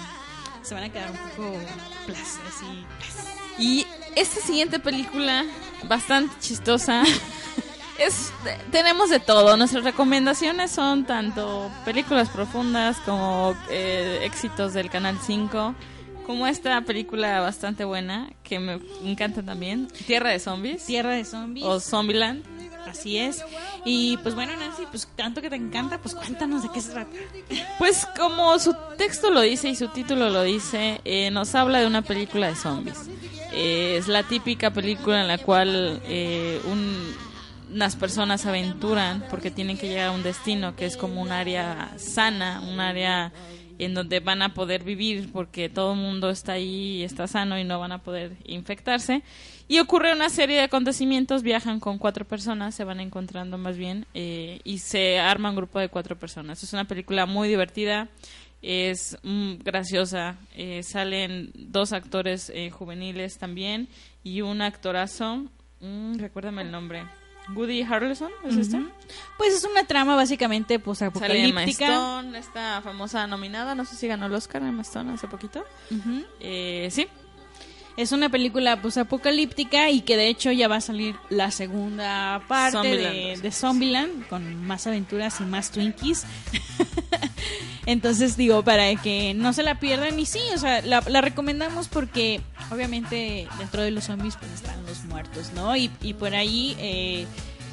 se van a quedar un poco plas, así. plas. Y esta siguiente película, bastante chistosa, es tenemos de todo. Nuestras recomendaciones son tanto películas profundas como eh, éxitos del Canal 5, como esta película bastante buena que me encanta también, Tierra de Zombies Tierra de zombies. o Zombieland. Así es. Y pues bueno, Nancy, pues tanto que te encanta, pues cuéntanos de qué se trata. Pues como su texto lo dice y su título lo dice, eh, nos habla de una película de zombies. Eh, es la típica película en la cual eh, un- unas personas aventuran porque tienen que llegar a un destino que es como un área sana, un área en donde van a poder vivir porque todo el mundo está ahí y está sano y no van a poder infectarse. Y ocurre una serie de acontecimientos, viajan con cuatro personas, se van encontrando más bien, eh, y se arma un grupo de cuatro personas. Es una película muy divertida, es mm, graciosa, eh, salen dos actores eh, juveniles también y un actorazo, mm, recuérdame el nombre, Woody Harrelson, ¿es este? Pues es una trama básicamente pues Sale Emma apocalíptica. Stone, esta famosa nominada, no sé si ganó el Oscar Emma Stone hace poquito. Eh, sí, Es una película pues apocalíptica y que de hecho ya va a salir la segunda parte Zombieland. de, de Zombieland con más aventuras y más Twinkies. Entonces digo, para que no se la pierdan y sí, o sea, la, la recomendamos porque obviamente dentro de los zombies pues están los muertos, ¿no? Y, y por ahí, eh,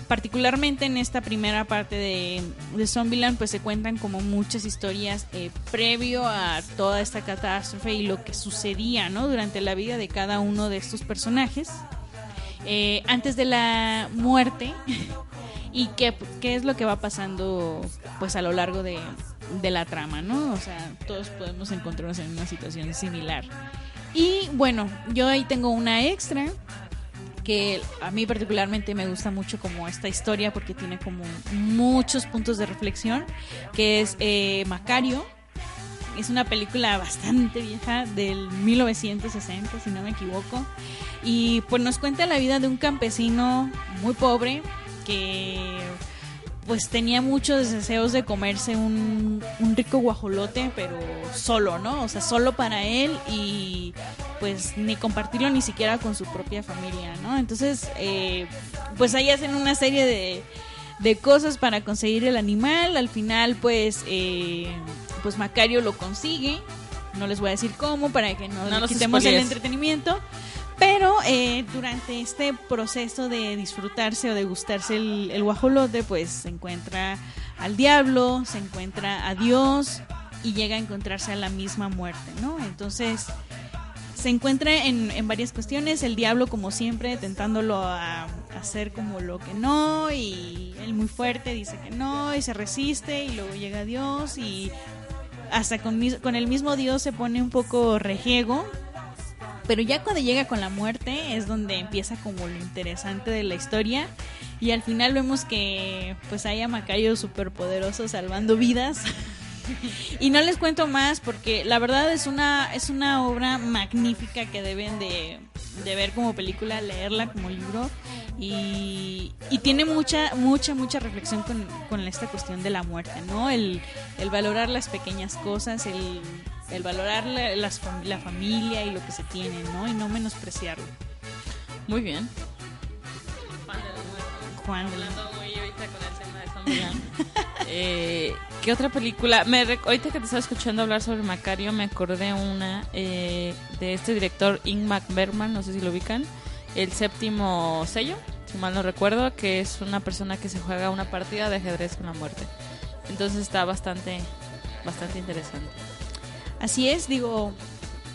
particularmente en esta primera parte de, de Zombieland pues se cuentan como muchas historias eh, previo a toda esta catástrofe y lo que sucedía, ¿no? Durante la vida de cada uno de estos personajes. Eh, antes de la muerte y qué, qué es lo que va pasando pues a lo largo de, de la trama, ¿no? O sea, todos podemos encontrarnos en una situación similar. Y bueno, yo ahí tengo una extra que a mí particularmente me gusta mucho como esta historia porque tiene como muchos puntos de reflexión, que es eh, Macario. Es una película bastante vieja del 1960, si no me equivoco. Y pues nos cuenta la vida de un campesino muy pobre que pues tenía muchos deseos de comerse un, un rico guajolote, pero solo, ¿no? O sea, solo para él y pues ni compartirlo ni siquiera con su propia familia, ¿no? Entonces, eh, pues ahí hacen una serie de, de cosas para conseguir el animal. Al final, pues, eh, pues Macario lo consigue. No les voy a decir cómo para que no, No le nos quitemos el entretenimiento. Pero eh, durante este proceso de disfrutarse o de gustarse el, el guajolote, pues se encuentra al diablo, se encuentra a Dios y llega a encontrarse a la misma muerte, ¿no? Entonces se encuentra en, en varias cuestiones, el diablo como siempre tentándolo a, hacer como lo que no y él muy fuerte dice que no y se resiste y luego llega Dios y hasta con, con el mismo Dios se pone un poco rejiego pero ya cuando llega con la muerte es donde empieza como lo interesante de la historia. Y al final vemos que pues hay a Macayo superpoderoso salvando vidas. Y no les cuento más porque la verdad es una es una obra magnífica que deben de, de ver como película leerla como libro. Y, y tiene mucha mucha mucha reflexión con, con esta cuestión de la muerte no el, el valorar las pequeñas cosas el, el valorar la, las la familia y lo que se tiene no y no menospreciarlo muy bien. Juan Hablando muy ahorita con el tema de. Eh, ¿Qué otra película? Me ahorita que te estaba escuchando hablar sobre Macario, me acordé una eh, de este director Ingmar Bergman, no sé si lo ubican, El séptimo sello, si mal no recuerdo, que es una persona que se juega una partida de ajedrez con la muerte. Entonces está bastante, bastante interesante. Así es, digo,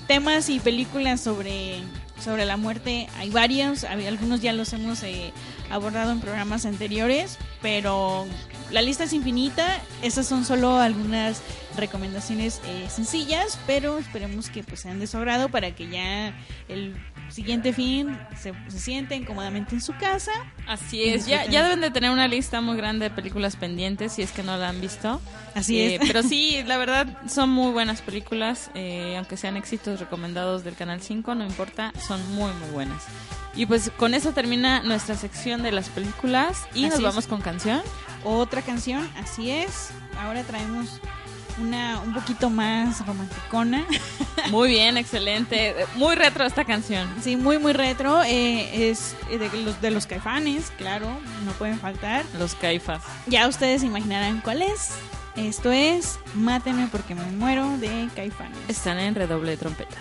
temas y películas sobre, sobre la muerte hay varios, algunos ya los hemos eh, abordado en programas anteriores, pero la lista es infinita, esas son solo algunas recomendaciones eh, sencillas, pero esperemos que pues sean de su agrado para que ya el siguiente fin se, se sienten cómodamente en su casa. Así es, ya, ya deben de tener una lista muy grande de películas pendientes si es que no la han visto. Así Eh, es. Pero sí, la verdad son muy buenas películas, eh, aunque sean éxitos recomendados del Canal 5, no importa, son muy muy buenas. Y pues con eso termina nuestra sección de las películas y nos Así es. vamos con canción. Otra canción, así es. Ahora traemos una un poquito más romanticona. Muy bien, excelente, muy retro esta canción. Sí, muy, muy retro. eh, es de los, de los caifanes, claro, no pueden faltar. Los caifas. Ya ustedes imaginarán cuál es. Esto es Máteme porque me muero de caifanes. Están en redoble de trompetas.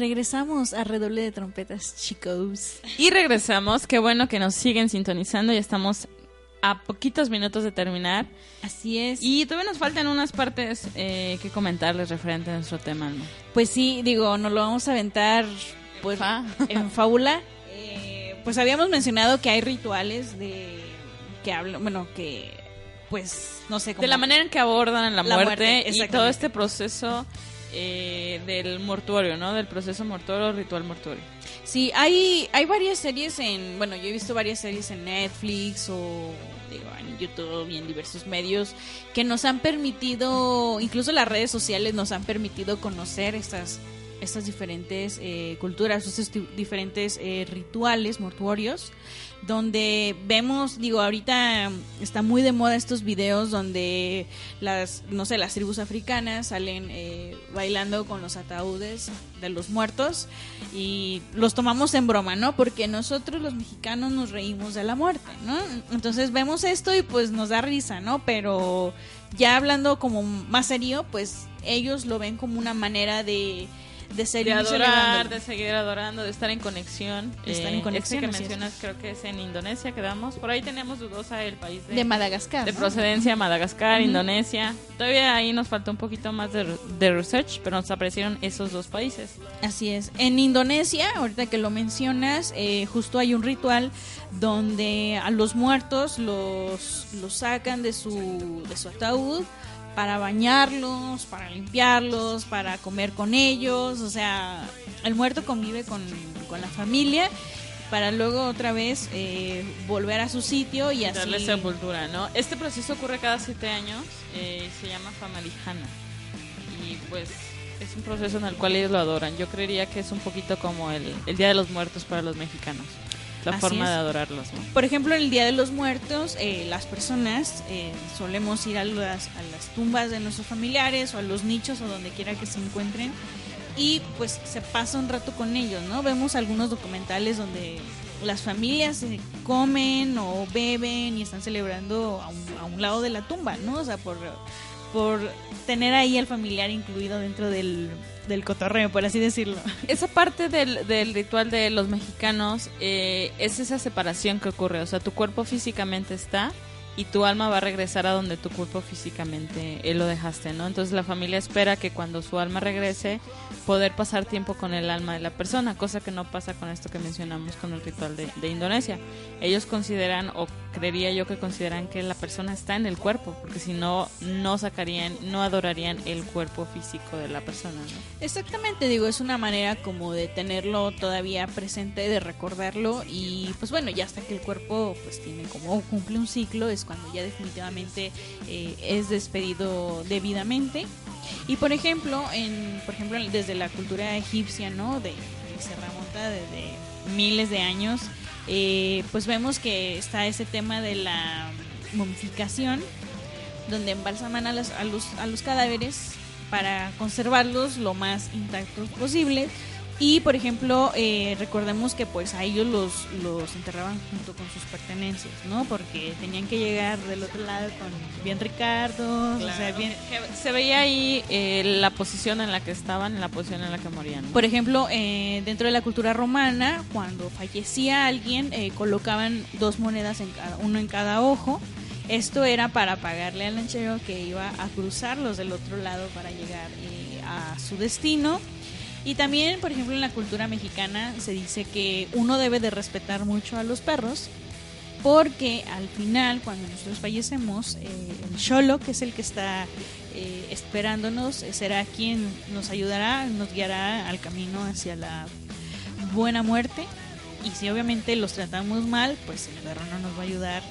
Regresamos a redoble de trompetas, chicos. Y regresamos. Qué bueno que nos siguen sintonizando. Ya estamos a poquitos minutos de terminar. Así es. Y todavía nos faltan unas partes eh, que comentarles referente a nuestro tema. ¿no? Pues sí, digo, nos lo vamos a aventar pues, Fa. en fábula. Eh, pues habíamos mencionado que hay rituales de que hablan, bueno, que pues no sé cómo De la manera en que abordan la, La muerte, muerte, y todo este proceso eh, del mortuorio, ¿no? Del proceso mortuorio, ritual mortuorio. Sí, hay, hay varias series en, bueno, yo he visto varias series en Netflix o digo, en YouTube y en diversos medios que nos han permitido, incluso las redes sociales nos han permitido conocer estas, estas diferentes eh, culturas, estos diferentes eh, rituales mortuorios donde vemos, digo, ahorita está muy de moda estos videos donde las, no sé, las tribus africanas salen eh, bailando con los ataúdes de los muertos y los tomamos en broma, ¿no? Porque nosotros los mexicanos nos reímos de la muerte, ¿no? Entonces vemos esto y pues nos da risa, ¿no? Pero ya hablando como más serio, pues ellos lo ven como una manera de, de ser De adorar, de seguir adorando, de estar en conexión. De estar en este conexión, que así es. mencionas creo que es en Indonesia, quedamos. Por ahí tenemos dudosa el país de, de Madagascar. de ¿no? procedencia, Madagascar. Indonesia. Todavía ahí nos falta un poquito más de, de research, pero nos aparecieron esos dos países. Así es. En Indonesia, ahorita que lo mencionas, eh, justo hay un ritual donde a los muertos los, los sacan de su, de su ataúd para bañarlos, para limpiarlos, para comer con ellos. O sea, el muerto convive con, con la familia para luego otra vez eh, volver a su sitio y así... Darle sepultura, ¿no? Este proceso ocurre cada siete años, eh, se llama Famalijana. Y pues es un proceso en el cual ellos lo adoran. Yo creería que es un poquito como el, el Día de los Muertos para los mexicanos. La Así forma es. de adorarlos, ¿no? Por ejemplo, en el Día de los Muertos, eh, las personas eh, solemos ir a las, a las tumbas de nuestros familiares o a los nichos o donde quiera que se encuentren y pues se pasa un rato con ellos, ¿no? Vemos algunos documentales donde las familias comen o beben y están celebrando a un, a un lado de la tumba, ¿no? O sea, por, por tener ahí al familiar incluido dentro del, del cotorreo, por así decirlo. Esa parte del, del ritual de los mexicanos eh, es esa separación que ocurre. O sea, tu cuerpo físicamente está y tu alma va a regresar a donde tu cuerpo físicamente eh, lo dejaste, ¿no? Entonces la familia espera que cuando su alma regrese poder pasar tiempo con el alma de la persona, cosa que no pasa con esto que mencionamos con el ritual de, de Indonesia. Ellos consideran, o creería yo que consideran que la persona está en el cuerpo, porque si no, no sacarían, no adorarían el cuerpo físico de la persona, ¿no? Exactamente, digo, es una manera como de tenerlo todavía presente, de recordarlo y pues bueno, ya hasta que el cuerpo pues tiene como cumple un ciclo es cuando ya definitivamente eh, es despedido debidamente. Y por ejemplo, en por ejemplo desde la cultura egipcia, ¿no? De que se desde miles de años, eh, pues vemos que está ese tema de la momificación donde embalsaman a, las- a los, a los cadáveres para conservarlos lo más intactos posible. Y, por ejemplo, eh, recordemos que pues a ellos los, los enterraban junto con sus pertenencias, ¿no? Porque tenían que llegar del otro lado con bien Ricardo, o sea, bien... Que se veía ahí eh, la posición en la que estaban, la posición en la que morían. ¿no? Por ejemplo, eh, dentro de la cultura romana, cuando fallecía alguien, eh, colocaban dos monedas, en cada, uno en cada ojo. Esto era para pagarle al lanchero que iba a cruzarlos del otro lado para llegar eh, a su destino. Y también, por ejemplo, en la cultura mexicana se dice que uno debe de respetar mucho a los perros porque al final, cuando nosotros fallecemos, eh, el cholo, que es el que está eh, esperándonos, eh, será quien nos ayudará, nos guiará al camino hacia la buena muerte. Y si obviamente los tratamos mal, pues el perro no nos va a ayudar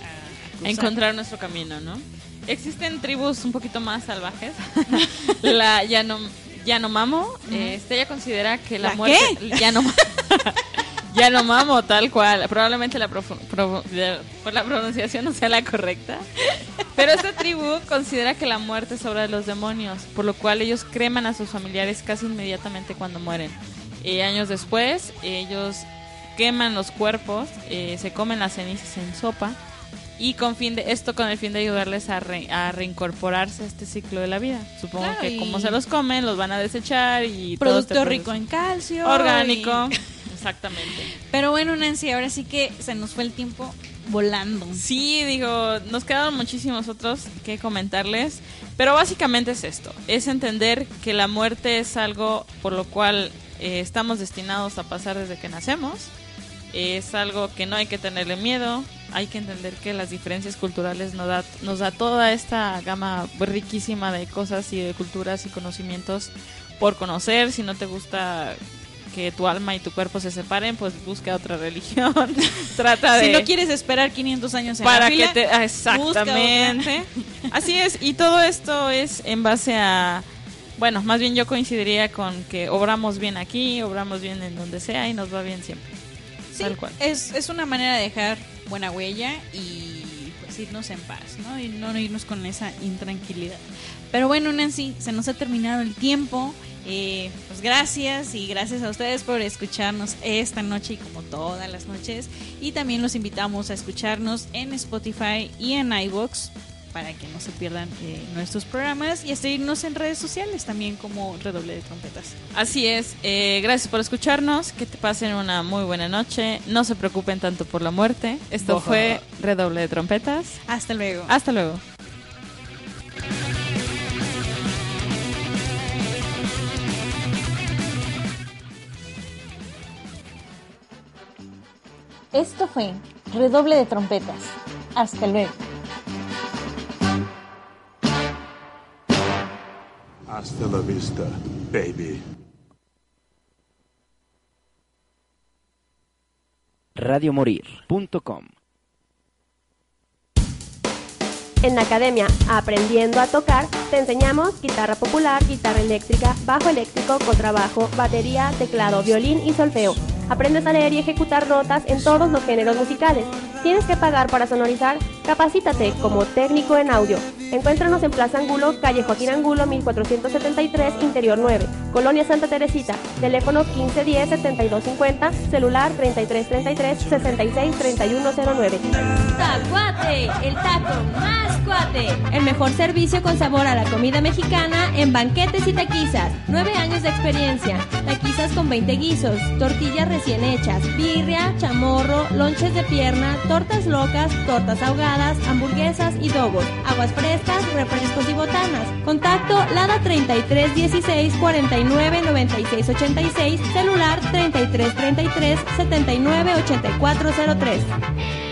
a, a encontrar nuestro camino, ¿no? Existen tribus un poquito más salvajes. la Yanom, Yanomamo, este, ella considera que la, ¿La muerte... Yanom- Yanomamo, tal cual. Probablemente la, pro- por la pronunciación no sea la correcta. Pero esta tribu considera que la muerte es obra de los demonios, por lo cual ellos creman a sus familiares casi inmediatamente cuando mueren. Y años después, ellos queman los cuerpos, eh, se comen las cenizas en sopa y con fin de esto con el fin de ayudarles a, re- a reincorporarse a este ciclo de la vida. Supongo Claro, que como se los comen, los van a desechar y todo Producto este rico en calcio. orgánico. y- Exactamente. Pero bueno, Nancy, ahora sí que se nos fue el tiempo volando. Sí, digo, nos quedaron muchísimos otros que comentarles, pero básicamente es esto, es entender que la muerte es algo por lo cual eh, estamos destinados a pasar desde que nacemos, es algo que no hay que tenerle miedo, hay que entender que las diferencias culturales nos da, nos da toda esta gama riquísima de cosas y de culturas y conocimientos por conocer, si no te gusta que tu alma y tu cuerpo se separen, pues busca otra religión. Trata de Si no quieres esperar 500 años en para la que fila, te ah, busca exactamente. así es y todo esto es en base a bueno más bien yo coincidiría con que obramos bien aquí obramos bien en donde sea y nos va bien siempre Sí, tal cual Es, es una manera de dejar buena huella y pues irnos en paz, ¿no? Y no irnos con esa intranquilidad. Pero bueno, Nancy, se nos ha terminado el tiempo. Eh, pues gracias y gracias a ustedes por escucharnos esta noche y como todas las noches. Y también los invitamos a escucharnos en Spotify y en iVoox para que no se pierdan eh, nuestros programas y a seguirnos en redes sociales también como Redoble de Trompetas. así es eh, gracias por escucharnos que te pasen una muy buena noche no se preocupen tanto por la muerte esto Boja. fue redoble de trompetas Hasta luego. hasta luego Esto fue Redoble de Trompetas. Hasta luego. Hasta la vista, baby. radiomorir.com En la academia Aprendiendo a Tocar te enseñamos guitarra popular, guitarra eléctrica, bajo eléctrico, contrabajo, batería, teclado, violín y solfeo. Aprendes a leer y ejecutar notas en todos los géneros musicales. ¿Tienes que pagar para sonorizar? Capacítate como técnico en audio. Encuéntranos en Plaza Angulo, calle Joaquín Angulo, 1473, Interior 9, Colonia Santa Teresita. Teléfono 1510-7250, celular 3333-663109. Tacuate, el taco más cuate. El mejor servicio con sabor a la comida mexicana en banquetes y taquizas. Nueve años de experiencia. Taquizas con 20 guisos, tortillas recién hechas, birria, chamorro, lonches de pierna, tortas locas, tortas ahogadas, hamburguesas y dogos. Aguas frescas, refrescos y botanas. Contacto Lada 33 16 49 96 86, celular 33 33 79 84 03.